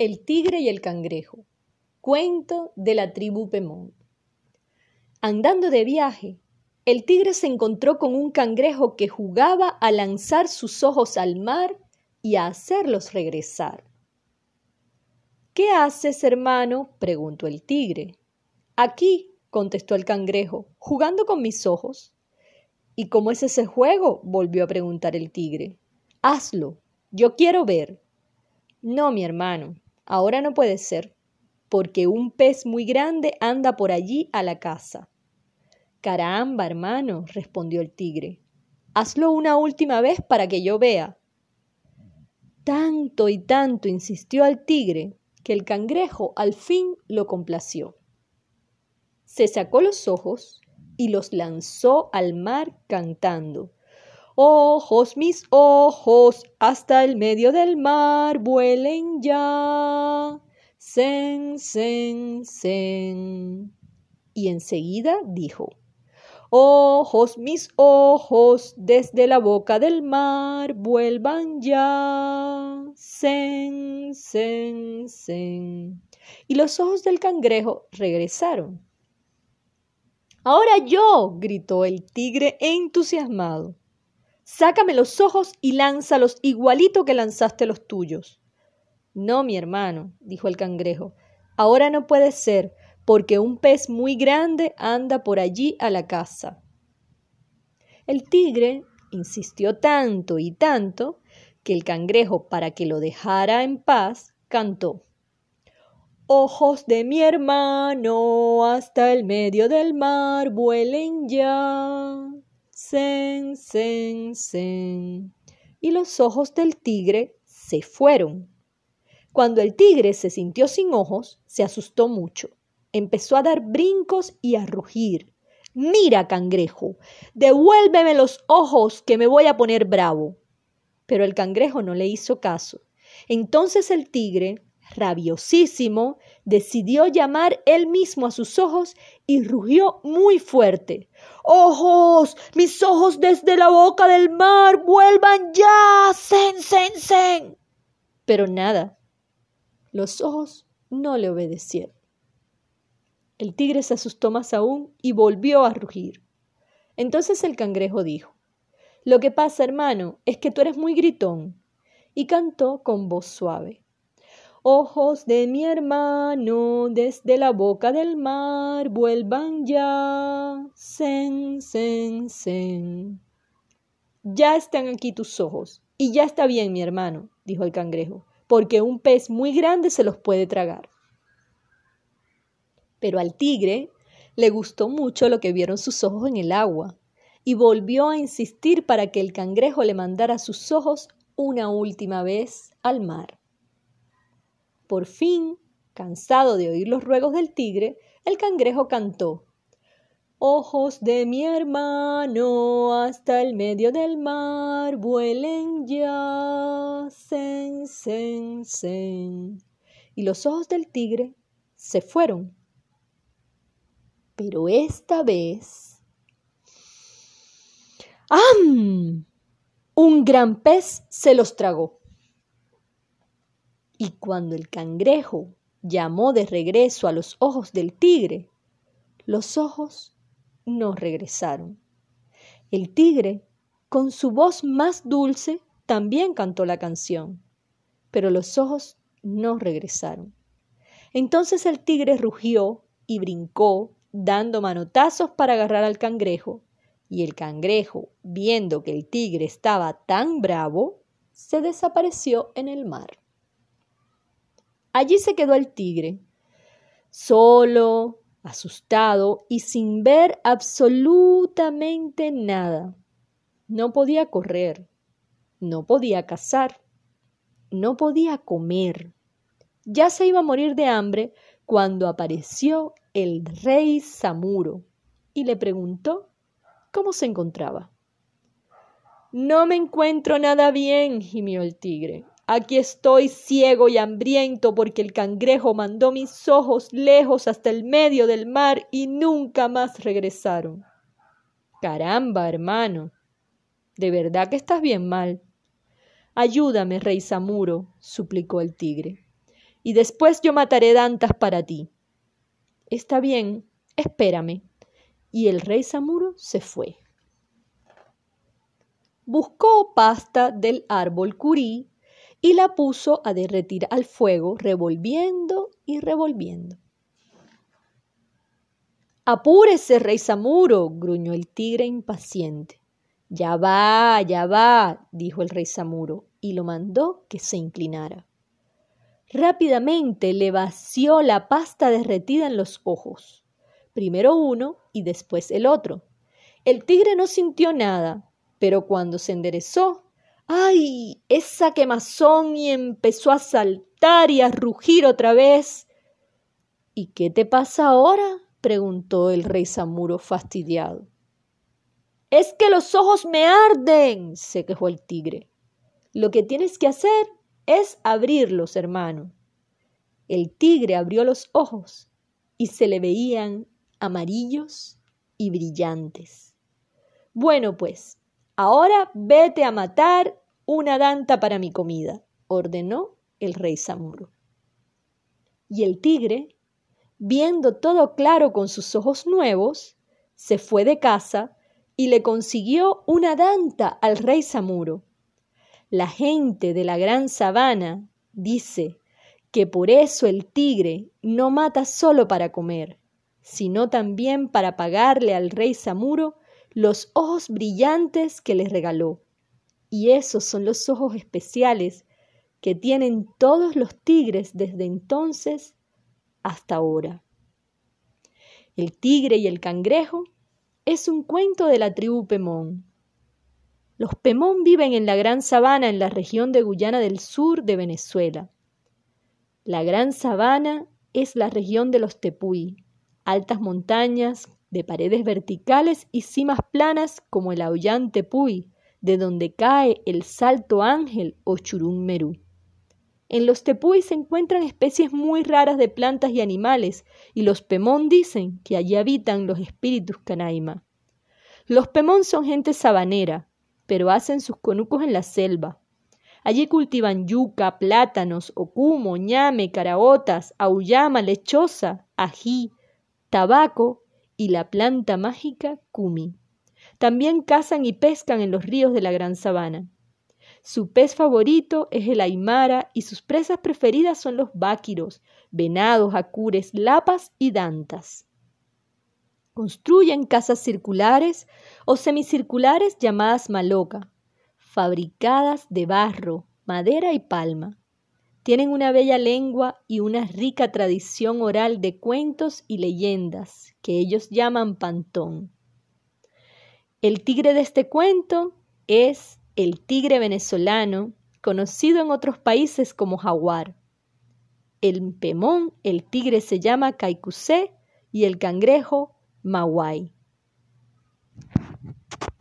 El tigre y el cangrejo. Cuento de la tribu Pemón. Andando de viaje, el tigre se encontró con un cangrejo que jugaba a lanzar sus ojos al mar y a hacerlos regresar. ¿Qué haces, hermano? preguntó el tigre. Aquí, contestó el cangrejo, jugando con mis ojos. ¿Y cómo es ese juego? volvió a preguntar el tigre. Hazlo, yo quiero ver. No, mi hermano, Ahora no puede ser, porque un pez muy grande anda por allí a la casa. Caramba, hermano, respondió el tigre. Hazlo una última vez para que yo vea. Tanto y tanto insistió al tigre que el cangrejo al fin lo complació. Se sacó los ojos y los lanzó al mar cantando. Ojos, mis ojos, hasta el medio del mar vuelen ya. Sen, sen, sen. Y enseguida dijo, Ojos, mis ojos, desde la boca del mar vuelvan ya. Sen, sen, sen. Y los ojos del cangrejo regresaron. Ahora yo, gritó el tigre entusiasmado. Sácame los ojos y lánzalos igualito que lanzaste los tuyos. No, mi hermano, dijo el cangrejo, ahora no puede ser, porque un pez muy grande anda por allí a la casa. El tigre insistió tanto y tanto que el cangrejo, para que lo dejara en paz, cantó Ojos de mi hermano hasta el medio del mar vuelen ya. Sen, sen, sen. Y los ojos del tigre se fueron. Cuando el tigre se sintió sin ojos, se asustó mucho. Empezó a dar brincos y a rugir. Mira, cangrejo, devuélveme los ojos que me voy a poner bravo. Pero el cangrejo no le hizo caso. Entonces el tigre rabiosísimo, decidió llamar él mismo a sus ojos y rugió muy fuerte. ¡Ojos! ¡Mis ojos desde la boca del mar! ¡Vuelvan ya! ¡Sen, sen, sen! Pero nada. Los ojos no le obedecieron. El tigre se asustó más aún y volvió a rugir. Entonces el cangrejo dijo Lo que pasa, hermano, es que tú eres muy gritón. Y cantó con voz suave Ojos de mi hermano, desde la boca del mar, vuelvan ya. Sen, sen, sen. Ya están aquí tus ojos. Y ya está bien, mi hermano, dijo el cangrejo, porque un pez muy grande se los puede tragar. Pero al tigre le gustó mucho lo que vieron sus ojos en el agua, y volvió a insistir para que el cangrejo le mandara sus ojos una última vez al mar. Por fin, cansado de oír los ruegos del tigre, el cangrejo cantó Ojos de mi hermano hasta el medio del mar vuelen ya, sen, sen, sen. Y los ojos del tigre se fueron. Pero esta vez... ¡Am! Un gran pez se los tragó. Y cuando el cangrejo llamó de regreso a los ojos del tigre, los ojos no regresaron. El tigre, con su voz más dulce, también cantó la canción, pero los ojos no regresaron. Entonces el tigre rugió y brincó, dando manotazos para agarrar al cangrejo, y el cangrejo, viendo que el tigre estaba tan bravo, se desapareció en el mar. Allí se quedó el tigre, solo, asustado y sin ver absolutamente nada. No podía correr, no podía cazar, no podía comer. Ya se iba a morir de hambre cuando apareció el rey Samuro y le preguntó cómo se encontraba. No me encuentro nada bien, gimió el tigre. Aquí estoy ciego y hambriento porque el cangrejo mandó mis ojos lejos hasta el medio del mar y nunca más regresaron. Caramba, hermano. De verdad que estás bien mal. Ayúdame, rey Samuro, suplicó el tigre. y después yo mataré dantas para ti. Está bien, espérame. Y el rey Samuro se fue. Buscó pasta del árbol curí y la puso a derretir al fuego, revolviendo y revolviendo. Apúrese, rey Samuro, gruñó el tigre impaciente. Ya va, ya va, dijo el rey Samuro, y lo mandó que se inclinara. Rápidamente le vació la pasta derretida en los ojos, primero uno y después el otro. El tigre no sintió nada, pero cuando se enderezó, ¡ay! esa quemazón y empezó a saltar y a rugir otra vez. ¿Y qué te pasa ahora? preguntó el rey Samuro fastidiado. Es que los ojos me arden, se quejó el tigre. Lo que tienes que hacer es abrirlos, hermano. El tigre abrió los ojos y se le veían amarillos y brillantes. Bueno, pues, ahora vete a matar una danta para mi comida, ordenó el rey Samuro. Y el tigre, viendo todo claro con sus ojos nuevos, se fue de casa y le consiguió una danta al rey Samuro. La gente de la gran sabana dice que por eso el tigre no mata solo para comer, sino también para pagarle al rey Samuro los ojos brillantes que le regaló. Y esos son los ojos especiales que tienen todos los tigres desde entonces hasta ahora. El tigre y el cangrejo es un cuento de la tribu Pemón. Los Pemón viven en la Gran Sabana en la región de Guyana del Sur de Venezuela. La Gran Sabana es la región de los Tepuy, altas montañas de paredes verticales y cimas planas como el Aullán Tepuy, de donde cae el Salto Ángel o Churún Merú. En los tepuy se encuentran especies muy raras de plantas y animales, y los pemón dicen que allí habitan los espíritus canaima. Los pemón son gente sabanera, pero hacen sus conucos en la selva. Allí cultivan yuca, plátanos, ocumo, ñame, caraotas, auyama, lechosa, ají, tabaco y la planta mágica cumi. También cazan y pescan en los ríos de la Gran Sabana. Su pez favorito es el aymara y sus presas preferidas son los báquiros, venados, acures, lapas y dantas. Construyen casas circulares o semicirculares llamadas maloca, fabricadas de barro, madera y palma. Tienen una bella lengua y una rica tradición oral de cuentos y leyendas que ellos llaman pantón. El tigre de este cuento es el tigre venezolano, conocido en otros países como jaguar. El pemón, el tigre se llama caicusé y el cangrejo mawai.